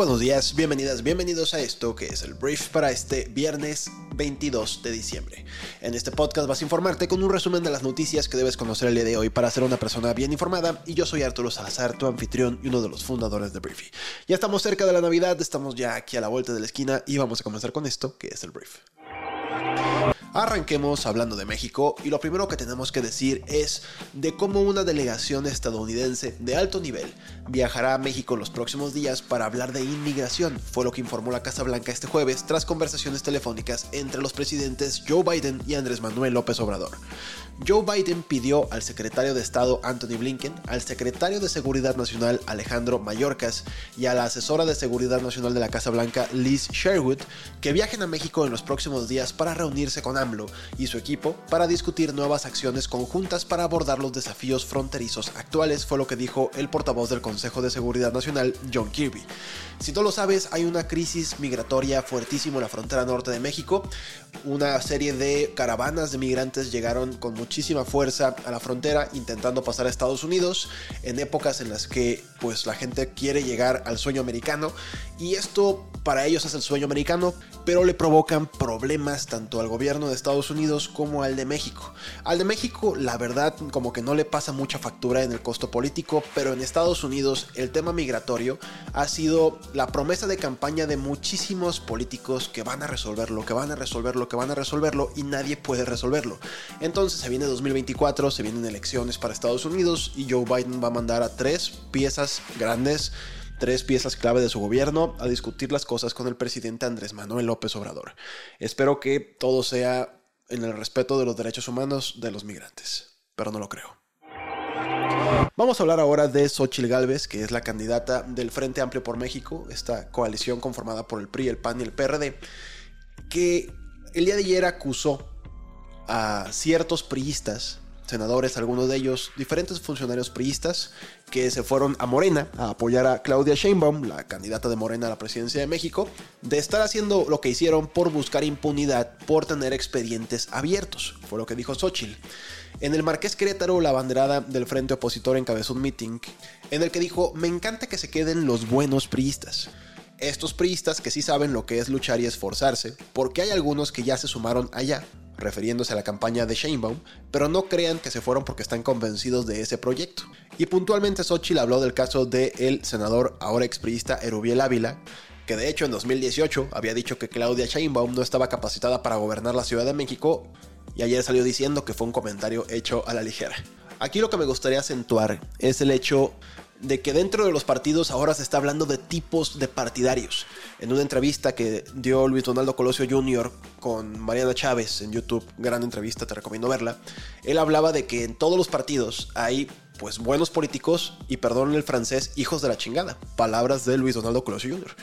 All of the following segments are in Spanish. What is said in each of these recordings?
Buenos días, bienvenidas, bienvenidos a esto que es el brief para este viernes 22 de diciembre. En este podcast vas a informarte con un resumen de las noticias que debes conocer el día de hoy para ser una persona bien informada y yo soy Arturo Salazar, tu anfitrión y uno de los fundadores de Briefy. Ya estamos cerca de la Navidad, estamos ya aquí a la vuelta de la esquina y vamos a comenzar con esto que es el brief. Arranquemos hablando de México y lo primero que tenemos que decir es de cómo una delegación estadounidense de alto nivel viajará a México los próximos días para hablar de inmigración, fue lo que informó la Casa Blanca este jueves tras conversaciones telefónicas entre los presidentes Joe Biden y Andrés Manuel López Obrador. Joe Biden pidió al secretario de Estado Anthony Blinken, al secretario de Seguridad Nacional Alejandro Mayorkas y a la asesora de Seguridad Nacional de la Casa Blanca Liz Sherwood que viajen a México en los próximos días para reunirse con AMLO y su equipo para discutir nuevas acciones conjuntas para abordar los desafíos fronterizos actuales, fue lo que dijo el portavoz del Consejo de Seguridad Nacional John Kirby. Si no lo sabes, hay una crisis migratoria fuertísima en la frontera norte de México. Una serie de caravanas de migrantes llegaron con muchísima fuerza a la frontera intentando pasar a Estados Unidos en épocas en las que pues la gente quiere llegar al sueño americano y esto para ellos es el sueño americano, pero le provocan problemas tanto al gobierno de Estados Unidos como al de México. Al de México, la verdad, como que no le pasa mucha factura en el costo político, pero en Estados Unidos el tema migratorio ha sido la promesa de campaña de muchísimos políticos que van a resolverlo, que van a resolverlo, que van a resolverlo y nadie puede resolverlo. Entonces viene 2024, se vienen elecciones para Estados Unidos y Joe Biden va a mandar a tres piezas grandes tres piezas clave de su gobierno a discutir las cosas con el presidente Andrés Manuel López Obrador. Espero que todo sea en el respeto de los derechos humanos de los migrantes, pero no lo creo. Vamos a hablar ahora de Xochil Gálvez, que es la candidata del Frente Amplio por México, esta coalición conformada por el PRI, el PAN y el PRD, que el día de ayer acusó a ciertos priistas senadores, algunos de ellos diferentes funcionarios priistas, que se fueron a Morena a apoyar a Claudia Sheinbaum, la candidata de Morena a la presidencia de México, de estar haciendo lo que hicieron por buscar impunidad por tener expedientes abiertos, fue lo que dijo Xochitl. En el Marqués Querétaro, la banderada del frente opositor encabezó un meeting en el que dijo, me encanta que se queden los buenos priistas. Estos priistas que sí saben lo que es luchar y esforzarse, porque hay algunos que ya se sumaron allá, refiriéndose a la campaña de Sheinbaum, pero no crean que se fueron porque están convencidos de ese proyecto. Y puntualmente Xochitl habló del caso del el senador ahora expriista Erubiel Ávila, que de hecho en 2018 había dicho que Claudia Sheinbaum no estaba capacitada para gobernar la Ciudad de México y ayer salió diciendo que fue un comentario hecho a la ligera. Aquí lo que me gustaría acentuar es el hecho de que dentro de los partidos ahora se está hablando de tipos de partidarios. En una entrevista que dio Luis Donaldo Colosio Jr. con Mariana Chávez en YouTube, gran entrevista, te recomiendo verla, él hablaba de que en todos los partidos hay pues buenos políticos y perdón el francés, hijos de la chingada. Palabras de Luis Donaldo Colosio Jr.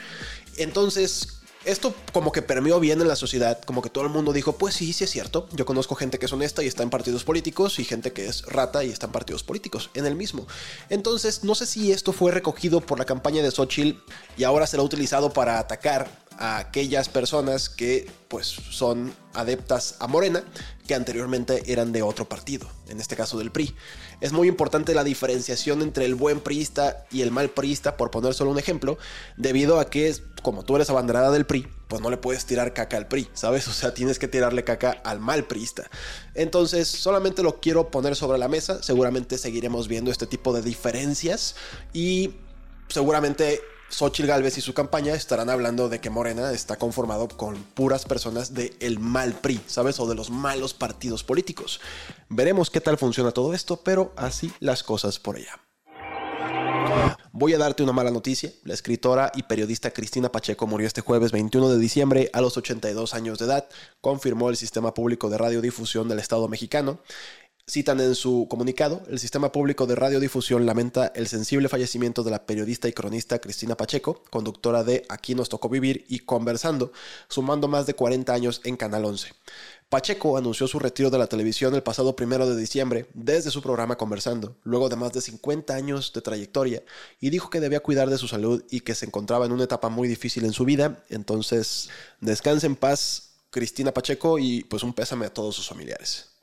Entonces, esto como que permeó bien en la sociedad, como que todo el mundo dijo, pues sí, sí es cierto, yo conozco gente que es honesta y está en partidos políticos y gente que es rata y está en partidos políticos, en el mismo. Entonces, no sé si esto fue recogido por la campaña de Xochitl y ahora será utilizado para atacar a aquellas personas que pues son adeptas a Morena, que anteriormente eran de otro partido, en este caso del PRI. Es muy importante la diferenciación entre el buen priista y el mal priista, por poner solo un ejemplo, debido a que como tú eres abanderada del PRI, pues no le puedes tirar caca al PRI, ¿sabes? O sea, tienes que tirarle caca al mal priista. Entonces, solamente lo quiero poner sobre la mesa, seguramente seguiremos viendo este tipo de diferencias y seguramente Xochitl Galvez y su campaña estarán hablando de que Morena está conformado con puras personas del el mal PRI, ¿sabes? O de los malos partidos políticos. Veremos qué tal funciona todo esto, pero así las cosas por allá. Voy a darte una mala noticia. La escritora y periodista Cristina Pacheco murió este jueves 21 de diciembre a los 82 años de edad, confirmó el Sistema Público de Radiodifusión del Estado mexicano. Citan en su comunicado, el sistema público de radiodifusión lamenta el sensible fallecimiento de la periodista y cronista Cristina Pacheco, conductora de Aquí nos tocó vivir y Conversando, sumando más de 40 años en Canal 11. Pacheco anunció su retiro de la televisión el pasado primero de diciembre desde su programa Conversando, luego de más de 50 años de trayectoria, y dijo que debía cuidar de su salud y que se encontraba en una etapa muy difícil en su vida. Entonces, descanse en paz, Cristina Pacheco, y pues un pésame a todos sus familiares.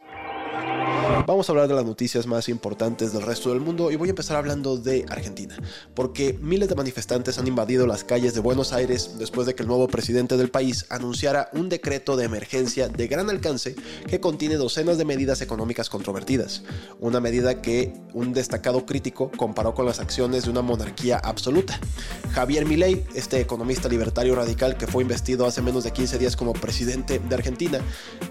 Vamos a hablar de las noticias más importantes del resto del mundo y voy a empezar hablando de Argentina, porque miles de manifestantes han invadido las calles de Buenos Aires después de que el nuevo presidente del país anunciara un decreto de emergencia de gran alcance que contiene docenas de medidas económicas controvertidas, una medida que un destacado crítico comparó con las acciones de una monarquía absoluta. Javier Milei, este economista libertario radical que fue investido hace menos de 15 días como presidente de Argentina,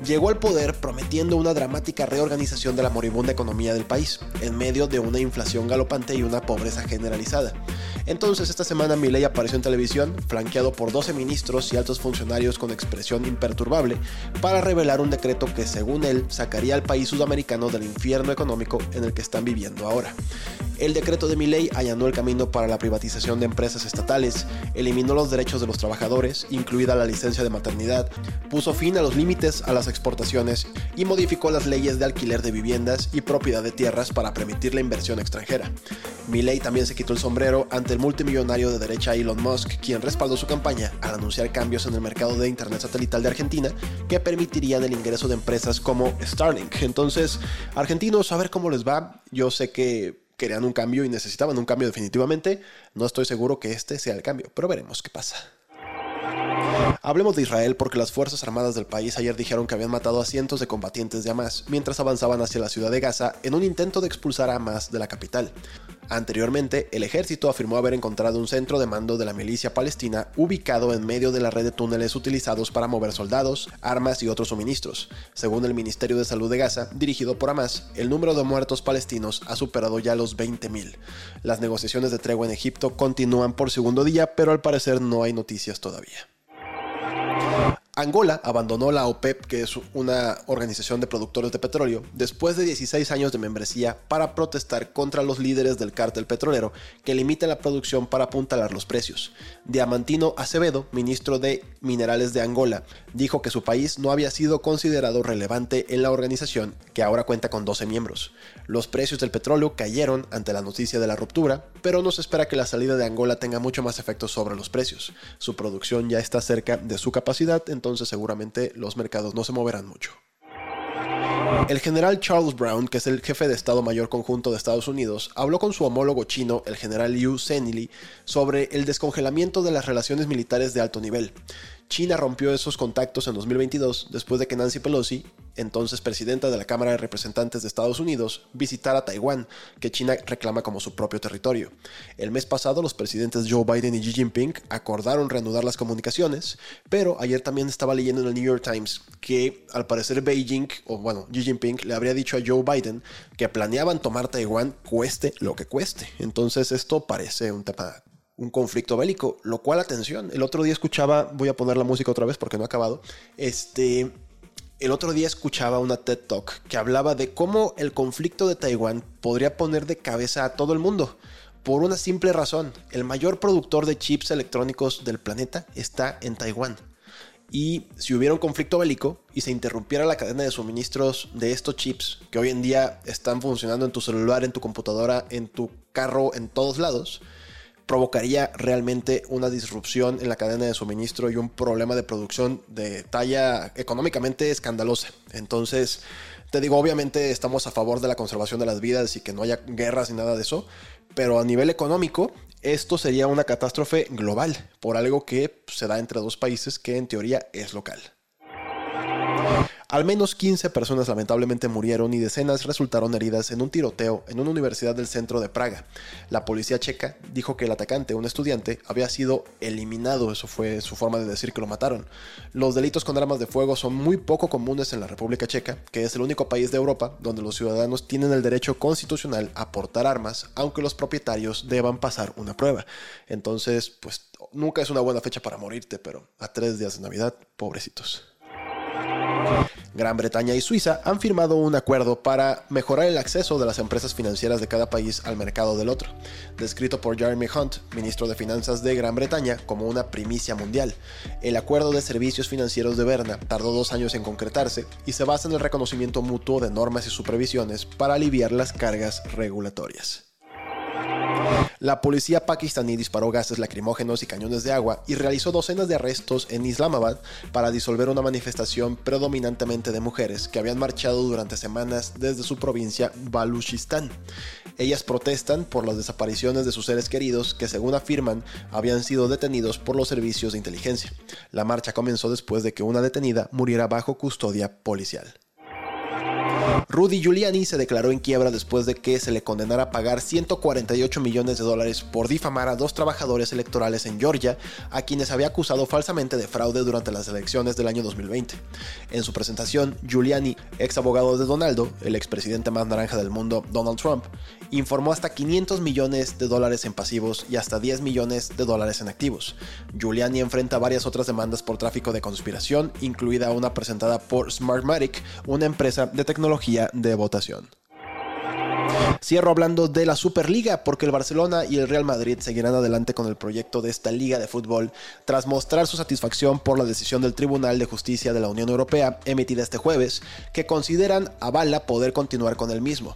llegó al poder prometiendo una dramática reorganización de la moribunda economía del país, en medio de una inflación galopante y una pobreza generalizada. Entonces, esta semana Milei apareció en televisión, flanqueado por 12 ministros y altos funcionarios con expresión imperturbable, para revelar un decreto que, según él, sacaría al país sudamericano del infierno económico en el que están viviendo ahora. El decreto de Milei allanó el camino para la privatización de empresas estatales, eliminó los derechos de los trabajadores, incluida la licencia de maternidad, puso fin a los límites a las exportaciones y modificó las leyes de alquiler de viviendas y propiedad de tierras para permitir la inversión extranjera. Milei también se quitó el sombrero ante el multimillonario de derecha Elon Musk, quien respaldó su campaña al anunciar cambios en el mercado de Internet satelital de Argentina que permitirían el ingreso de empresas como Starlink. Entonces, argentinos, a ver cómo les va. Yo sé que querían un cambio y necesitaban un cambio definitivamente. No estoy seguro que este sea el cambio, pero veremos qué pasa. Hablemos de Israel porque las Fuerzas Armadas del país ayer dijeron que habían matado a cientos de combatientes de Hamas mientras avanzaban hacia la ciudad de Gaza en un intento de expulsar a Hamas de la capital. Anteriormente, el ejército afirmó haber encontrado un centro de mando de la milicia palestina ubicado en medio de la red de túneles utilizados para mover soldados, armas y otros suministros. Según el Ministerio de Salud de Gaza, dirigido por Hamas, el número de muertos palestinos ha superado ya los 20.000. Las negociaciones de tregua en Egipto continúan por segundo día, pero al parecer no hay noticias todavía. Angola abandonó la OPEP, que es una organización de productores de petróleo, después de 16 años de membresía para protestar contra los líderes del cártel petrolero que limitan la producción para apuntalar los precios. Diamantino Acevedo, ministro de Minerales de Angola, dijo que su país no había sido considerado relevante en la organización, que ahora cuenta con 12 miembros. Los precios del petróleo cayeron ante la noticia de la ruptura, pero no se espera que la salida de Angola tenga mucho más efecto sobre los precios. Su producción ya está cerca de su capacidad, entonces seguramente los mercados no se moverán mucho. El general Charles Brown, que es el jefe de Estado Mayor Conjunto de Estados Unidos, habló con su homólogo chino, el general Liu Zhenili, sobre el descongelamiento de las relaciones militares de alto nivel. China rompió esos contactos en 2022 después de que Nancy Pelosi, entonces presidenta de la Cámara de Representantes de Estados Unidos, visitara Taiwán, que China reclama como su propio territorio. El mes pasado los presidentes Joe Biden y Xi Jinping acordaron reanudar las comunicaciones, pero ayer también estaba leyendo en el New York Times que al parecer Beijing, o bueno, Xi Jinping le habría dicho a Joe Biden que planeaban tomar Taiwán cueste lo que cueste. Entonces esto parece un tema un conflicto bélico, lo cual atención, el otro día escuchaba, voy a poner la música otra vez porque no ha acabado, este, el otro día escuchaba una TED Talk que hablaba de cómo el conflicto de Taiwán podría poner de cabeza a todo el mundo. Por una simple razón, el mayor productor de chips electrónicos del planeta está en Taiwán. Y si hubiera un conflicto bélico y se interrumpiera la cadena de suministros de estos chips, que hoy en día están funcionando en tu celular, en tu computadora, en tu carro, en todos lados, provocaría realmente una disrupción en la cadena de suministro y un problema de producción de talla económicamente escandalosa. Entonces, te digo, obviamente estamos a favor de la conservación de las vidas y que no haya guerras ni nada de eso, pero a nivel económico, esto sería una catástrofe global por algo que se da entre dos países que en teoría es local. Al menos 15 personas lamentablemente murieron y decenas resultaron heridas en un tiroteo en una universidad del centro de Praga. La policía checa dijo que el atacante, un estudiante, había sido eliminado, eso fue su forma de decir que lo mataron. Los delitos con armas de fuego son muy poco comunes en la República Checa, que es el único país de Europa donde los ciudadanos tienen el derecho constitucional a portar armas, aunque los propietarios deban pasar una prueba. Entonces, pues nunca es una buena fecha para morirte, pero a tres días de Navidad, pobrecitos. Gran Bretaña y Suiza han firmado un acuerdo para mejorar el acceso de las empresas financieras de cada país al mercado del otro, descrito por Jeremy Hunt, ministro de Finanzas de Gran Bretaña, como una primicia mundial. El acuerdo de servicios financieros de Berna tardó dos años en concretarse y se basa en el reconocimiento mutuo de normas y supervisiones para aliviar las cargas regulatorias. La policía pakistaní disparó gases lacrimógenos y cañones de agua y realizó docenas de arrestos en Islamabad para disolver una manifestación predominantemente de mujeres que habían marchado durante semanas desde su provincia Baluchistán. Ellas protestan por las desapariciones de sus seres queridos que según afirman habían sido detenidos por los servicios de inteligencia. La marcha comenzó después de que una detenida muriera bajo custodia policial. Rudy Giuliani se declaró en quiebra después de que se le condenara a pagar 148 millones de dólares por difamar a dos trabajadores electorales en Georgia, a quienes había acusado falsamente de fraude durante las elecciones del año 2020. En su presentación, Giuliani, ex abogado de Donaldo, el expresidente más naranja del mundo, Donald Trump, informó hasta 500 millones de dólares en pasivos y hasta 10 millones de dólares en activos. Giuliani enfrenta varias otras demandas por tráfico de conspiración, incluida una presentada por Smartmatic, una empresa de tecnología de votación. Cierro hablando de la Superliga porque el Barcelona y el Real Madrid seguirán adelante con el proyecto de esta liga de fútbol tras mostrar su satisfacción por la decisión del Tribunal de Justicia de la Unión Europea emitida este jueves, que consideran avala poder continuar con el mismo.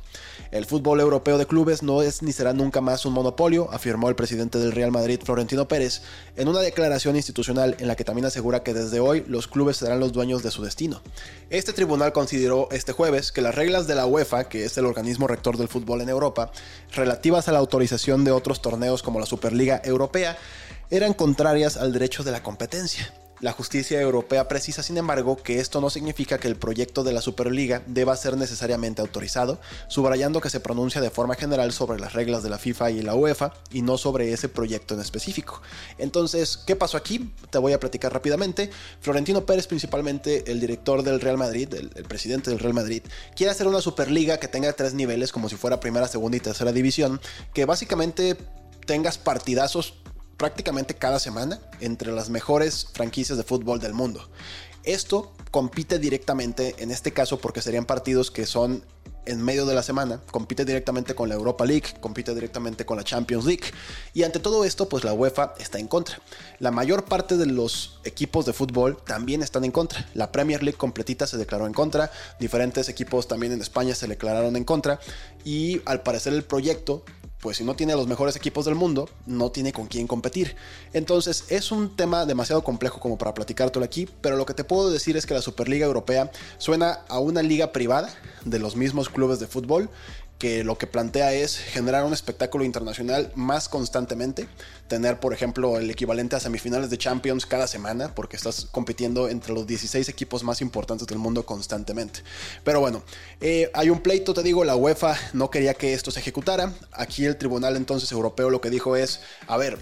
El fútbol europeo de clubes no es ni será nunca más un monopolio, afirmó el presidente del Real Madrid, Florentino Pérez, en una declaración institucional en la que también asegura que desde hoy los clubes serán los dueños de su destino. Este tribunal consideró este jueves que las reglas de la UEFA, que es el organismo rector del fútbol en Europa, relativas a la autorización de otros torneos como la Superliga Europea, eran contrarias al derecho de la competencia. La justicia europea precisa, sin embargo, que esto no significa que el proyecto de la Superliga deba ser necesariamente autorizado, subrayando que se pronuncia de forma general sobre las reglas de la FIFA y la UEFA y no sobre ese proyecto en específico. Entonces, ¿qué pasó aquí? Te voy a platicar rápidamente. Florentino Pérez, principalmente el director del Real Madrid, el, el presidente del Real Madrid, quiere hacer una Superliga que tenga tres niveles, como si fuera primera, segunda y tercera división, que básicamente tengas partidazos prácticamente cada semana entre las mejores franquicias de fútbol del mundo. Esto compite directamente, en este caso porque serían partidos que son en medio de la semana, compite directamente con la Europa League, compite directamente con la Champions League. Y ante todo esto, pues la UEFA está en contra. La mayor parte de los equipos de fútbol también están en contra. La Premier League completita se declaró en contra, diferentes equipos también en España se declararon en contra. Y al parecer el proyecto pues si no tiene los mejores equipos del mundo, no tiene con quién competir. Entonces es un tema demasiado complejo como para platicártelo aquí, pero lo que te puedo decir es que la Superliga Europea suena a una liga privada de los mismos clubes de fútbol que lo que plantea es generar un espectáculo internacional más constantemente, tener por ejemplo el equivalente a semifinales de Champions cada semana, porque estás compitiendo entre los 16 equipos más importantes del mundo constantemente. Pero bueno, eh, hay un pleito, te digo, la UEFA no quería que esto se ejecutara, aquí el Tribunal entonces Europeo lo que dijo es, a ver,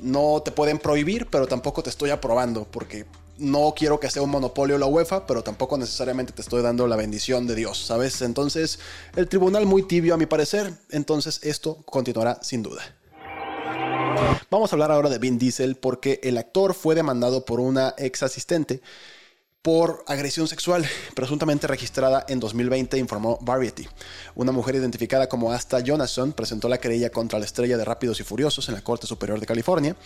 no te pueden prohibir, pero tampoco te estoy aprobando, porque no quiero que sea un monopolio la UEFA, pero tampoco necesariamente te estoy dando la bendición de Dios, ¿sabes? Entonces, el tribunal muy tibio a mi parecer, entonces esto continuará sin duda. Vamos a hablar ahora de Vin Diesel porque el actor fue demandado por una ex asistente por agresión sexual presuntamente registrada en 2020, informó Variety. Una mujer identificada como Asta Jonasson presentó la querella contra la estrella de Rápidos y Furiosos en la Corte Superior de California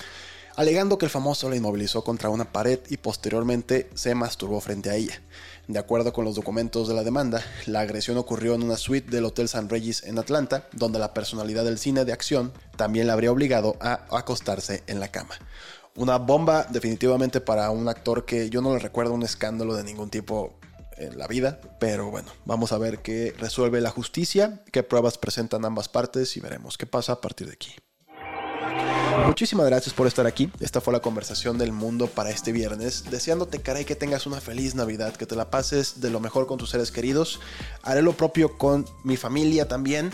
alegando que el famoso la inmovilizó contra una pared y posteriormente se masturbó frente a ella. De acuerdo con los documentos de la demanda, la agresión ocurrió en una suite del Hotel San Regis en Atlanta, donde la personalidad del cine de acción también la habría obligado a acostarse en la cama. Una bomba definitivamente para un actor que yo no le recuerdo un escándalo de ningún tipo en la vida, pero bueno, vamos a ver qué resuelve la justicia, qué pruebas presentan ambas partes y veremos qué pasa a partir de aquí. Muchísimas gracias por estar aquí. Esta fue la conversación del mundo para este viernes. Deseándote, caray, que tengas una feliz Navidad, que te la pases de lo mejor con tus seres queridos. Haré lo propio con mi familia también.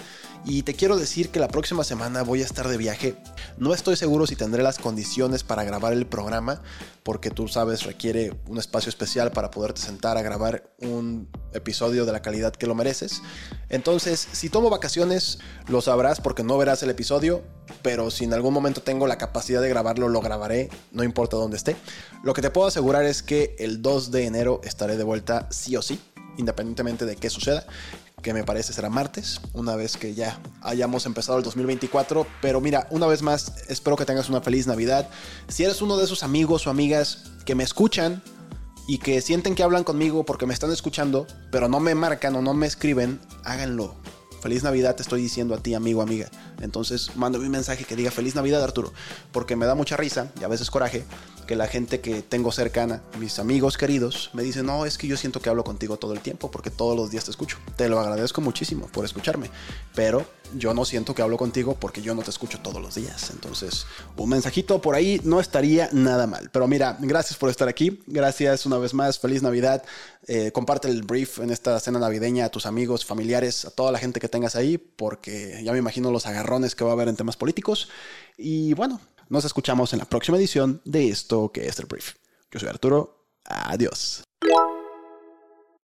Y te quiero decir que la próxima semana voy a estar de viaje. No estoy seguro si tendré las condiciones para grabar el programa, porque tú sabes, requiere un espacio especial para poderte sentar a grabar un episodio de la calidad que lo mereces. Entonces, si tomo vacaciones, lo sabrás porque no verás el episodio, pero si en algún momento tengo la capacidad de grabarlo, lo grabaré, no importa dónde esté. Lo que te puedo asegurar es que el 2 de enero estaré de vuelta sí o sí, independientemente de qué suceda que me parece será martes, una vez que ya hayamos empezado el 2024. Pero mira, una vez más, espero que tengas una feliz Navidad. Si eres uno de esos amigos o amigas que me escuchan y que sienten que hablan conmigo porque me están escuchando, pero no me marcan o no me escriben, háganlo. Feliz Navidad te estoy diciendo a ti, amigo, amiga. Entonces, mándame un mensaje que diga Feliz Navidad, Arturo. Porque me da mucha risa y a veces coraje que la gente que tengo cercana, mis amigos queridos, me dicen, no, es que yo siento que hablo contigo todo el tiempo porque todos los días te escucho. Te lo agradezco muchísimo por escucharme. Pero yo no siento que hablo contigo porque yo no te escucho todos los días. Entonces, un mensajito por ahí no estaría nada mal. Pero mira, gracias por estar aquí. Gracias una vez más. Feliz Navidad. Eh, comparte el brief en esta cena navideña a tus amigos, familiares, a toda la gente que tengas ahí, porque ya me imagino los agarrones que va a haber en temas políticos. Y bueno, nos escuchamos en la próxima edición de esto que es el brief. Yo soy Arturo. Adiós.